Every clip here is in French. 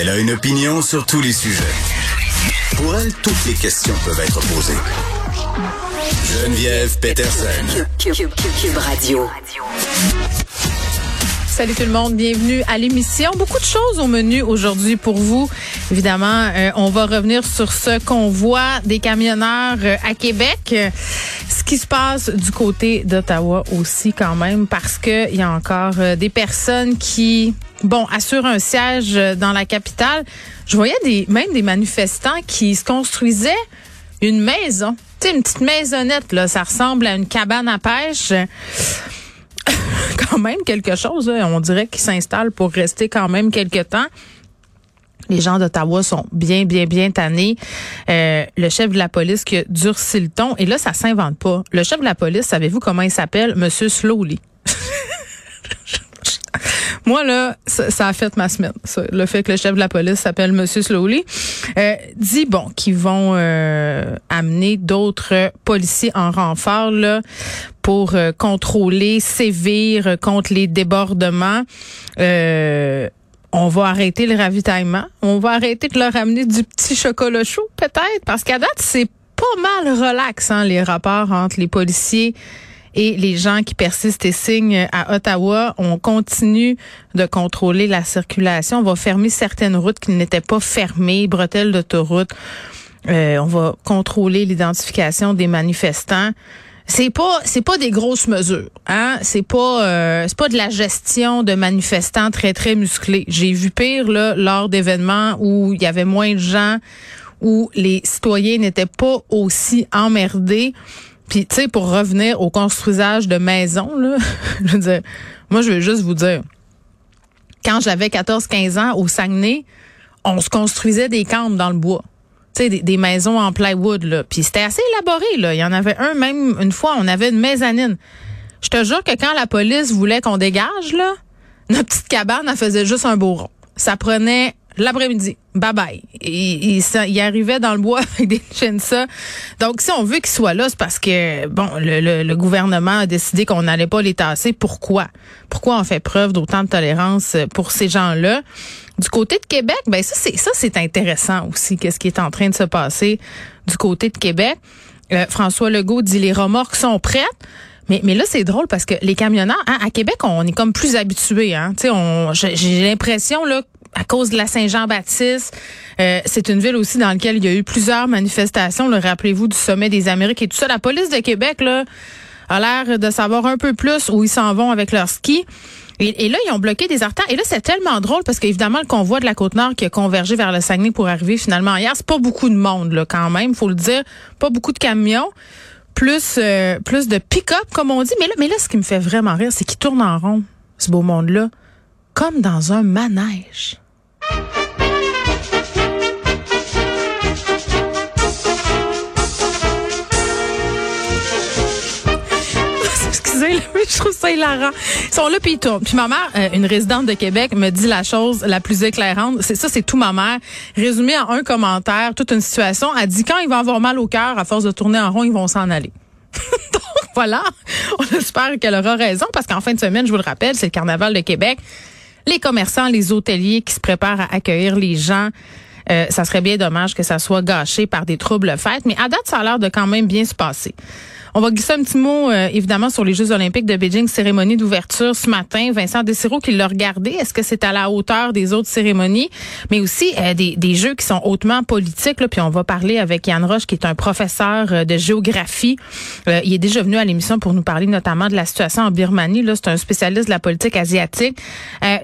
Elle a une opinion sur tous les sujets. Pour elle, toutes les questions peuvent être posées. Geneviève Peterson. Cube, Cube, Cube, Cube Radio. Salut tout le monde, bienvenue à l'émission. Beaucoup de choses au menu aujourd'hui pour vous. Évidemment, euh, on va revenir sur ce convoi des camionneurs euh, à Québec. Euh, ce qui se passe du côté d'Ottawa aussi quand même, parce que il y a encore euh, des personnes qui, bon, assurent un siège euh, dans la capitale. Je voyais des, même des manifestants qui se construisaient une maison. Tu sais, une petite maisonnette, là. Ça ressemble à une cabane à pêche quand même quelque chose. là. On dirait qu'ils s'installent pour rester quand même quelque temps. Les gens d'Ottawa sont bien, bien, bien tannés. Euh, le chef de la police qui a durci le ton. Et là, ça s'invente pas. Le chef de la police, savez-vous comment il s'appelle? Monsieur Slowly. Moi, là, ça, ça a fait ma semaine. ça. le fait que le chef de la police s'appelle Monsieur Slowly. Euh, dit, bon, qu'ils vont euh, amener d'autres policiers en renfort, là, pour euh, contrôler, sévir contre les débordements. Euh, on va arrêter le ravitaillement. On va arrêter de leur amener du petit chocolat chaud, peut-être, parce qu'à date, c'est pas mal relax, hein, les rapports entre les policiers et les gens qui persistent et signent à Ottawa. On continue de contrôler la circulation. On va fermer certaines routes qui n'étaient pas fermées, bretelles d'autoroute. Euh, on va contrôler l'identification des manifestants. C'est pas c'est pas des grosses mesures, hein. C'est pas euh, c'est pas de la gestion de manifestants très très musclés. J'ai vu pire là lors d'événements où il y avait moins de gens, où les citoyens n'étaient pas aussi emmerdés. Puis tu sais pour revenir au construisage de maisons là, je veux dire, moi je veux juste vous dire quand j'avais 14-15 ans au Saguenay, on se construisait des camps dans le bois. Tu sais, des, maisons en plywood, là. Puis c'était assez élaboré, là. Il y en avait un, même une fois, on avait une mezzanine. Je te jure que quand la police voulait qu'on dégage, là, notre petite cabane, elle faisait juste un beau rond. Ça prenait l'après-midi. Bye bye. Il, il, ça- il arrivait dans le bois avec des ça. Donc, si on veut qu'il soit là, c'est parce que, bon, le, le- le gouvernement a décidé qu'on n'allait pas les tasser. Pourquoi? Pourquoi on fait preuve d'autant de tolérance pour ces gens-là? Du côté de Québec, ben ça, c'est ça, c'est intéressant aussi, qu'est-ce qui est en train de se passer du côté de Québec. Euh, François Legault dit les remorques sont prêtes. Mais, mais là, c'est drôle parce que les camionneurs, hein, à Québec, on est comme plus habitués. Hein? J'ai l'impression, là, à cause de la Saint-Jean-Baptiste, euh, c'est une ville aussi dans laquelle il y a eu plusieurs manifestations. là. Rappelez-vous du sommet des Amériques et tout ça. La police de Québec, là, a l'air de savoir un peu plus où ils s'en vont avec leur ski. Et, et là, ils ont bloqué des artères. Et là, c'est tellement drôle parce qu'évidemment, le convoi de la Côte-Nord qui a convergé vers le Saguenay pour arriver finalement hier, c'est pas beaucoup de monde, là, quand même, faut le dire. Pas beaucoup de camions. Plus, euh, plus de pick-up, comme on dit. Mais là, mais là, ce qui me fait vraiment rire, c'est qu'ils tournent en rond, ce beau monde-là, comme dans un manège. Mais je trouve ça hilarant. Ils sont là puis ils tournent. Puis ma mère, euh, une résidente de Québec, me dit la chose la plus éclairante. C'est ça, c'est tout ma mère. Résumé en un commentaire, toute une situation. Elle dit quand ils vont avoir mal au cœur, à force de tourner en rond, ils vont s'en aller. Donc voilà, on espère qu'elle aura raison parce qu'en fin de semaine, je vous le rappelle, c'est le carnaval de Québec. Les commerçants, les hôteliers qui se préparent à accueillir les gens. Euh, ça serait bien dommage que ça soit gâché par des troubles fêtes, mais à date, ça a l'air de quand même bien se passer. On va glisser un petit mot, euh, évidemment, sur les Jeux olympiques de Beijing, cérémonie d'ouverture ce matin. Vincent Desiro qui l'a regardé. Est-ce que c'est à la hauteur des autres cérémonies? Mais aussi euh, des, des, jeux qui sont hautement politiques. Là, puis on va parler avec Yann Roche, qui est un professeur euh, de géographie. il est déjà venu à l'émission pour nous parler notamment de la situation en Birmanie. Là, c'est un spécialiste de la politique asiatique.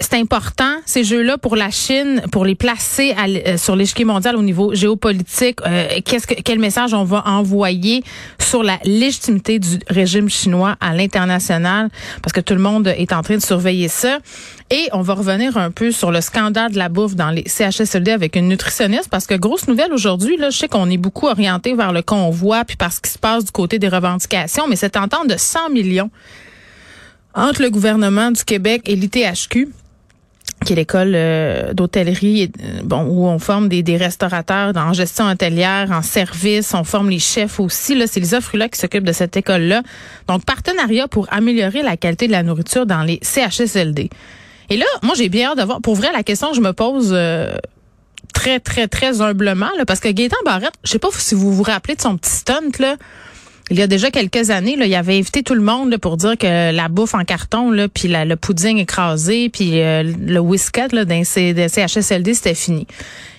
c'est important, ces jeux-là, pour la Chine, pour les placer à, sur l'échiquier mondial au niveau géopolitique. qu'est-ce que, quel message on va envoyer sur la du régime chinois à l'international parce que tout le monde est en train de surveiller ça. Et on va revenir un peu sur le scandale de la bouffe dans les CHSLD avec une nutritionniste parce que grosse nouvelle aujourd'hui, là, je sais qu'on est beaucoup orienté vers le convoi puis parce qu'il se passe du côté des revendications, mais cette entente de 100 millions entre le gouvernement du Québec et l'ITHQ qui est l'école euh, d'hôtellerie, euh, bon, où on forme des, des restaurateurs en gestion hôtelière, en service, on forme les chefs aussi. Là, c'est les offres là qui s'occupent de cette école-là. Donc, partenariat pour améliorer la qualité de la nourriture dans les CHSLD. Et là, moi, j'ai bien hâte de voir. Pour vrai, la question que je me pose euh, très, très, très humblement, là, parce que Gaëtan Barrette, je sais pas si vous vous rappelez de son petit stunt, là il y a déjà quelques années, là, il avait invité tout le monde pour dire que la bouffe en carton, là, puis le pudding écrasé, puis euh, le whisket là, d'un CHSLD, c'était fini.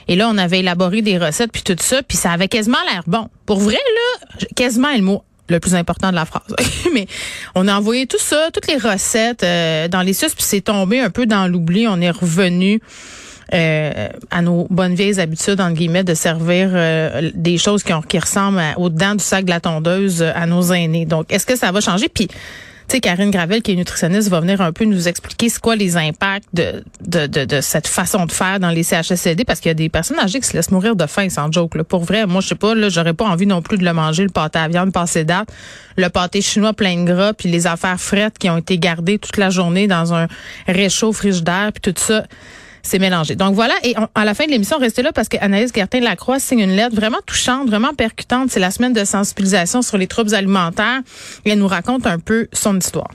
Et là, on avait élaboré des recettes, puis tout ça, puis ça avait quasiment l'air bon. Pour vrai, là, quasiment le mot le plus important de la phrase. Mais on a envoyé tout ça, toutes les recettes euh, dans les sauces, puis c'est tombé un peu dans l'oubli. On est revenu euh, à nos bonnes vieilles habitudes, entre guillemets, de servir euh, des choses qui, ont, qui ressemblent aux dents du sac de la tondeuse euh, à nos aînés. Donc, est-ce que ça va changer? Puis, tu sais, Karine Gravel, qui est nutritionniste, va venir un peu nous expliquer c'est quoi les impacts de, de, de, de, cette façon de faire dans les CHSLD, parce qu'il y a des personnes âgées qui se laissent mourir de faim, sans joke. Là. Pour vrai, moi, je sais pas, là, j'aurais pas envie non plus de le manger, le pâté à viande passé date, le pâté chinois plein de gras, puis les affaires frettes qui ont été gardées toute la journée dans un réchaud frigidaire, puis tout ça c'est mélangé. Donc voilà, et à la fin de l'émission, restez là parce qu'Anaïs Gertin-Lacroix signe une lettre vraiment touchante, vraiment percutante. C'est la semaine de sensibilisation sur les troubles alimentaires et elle nous raconte un peu son histoire.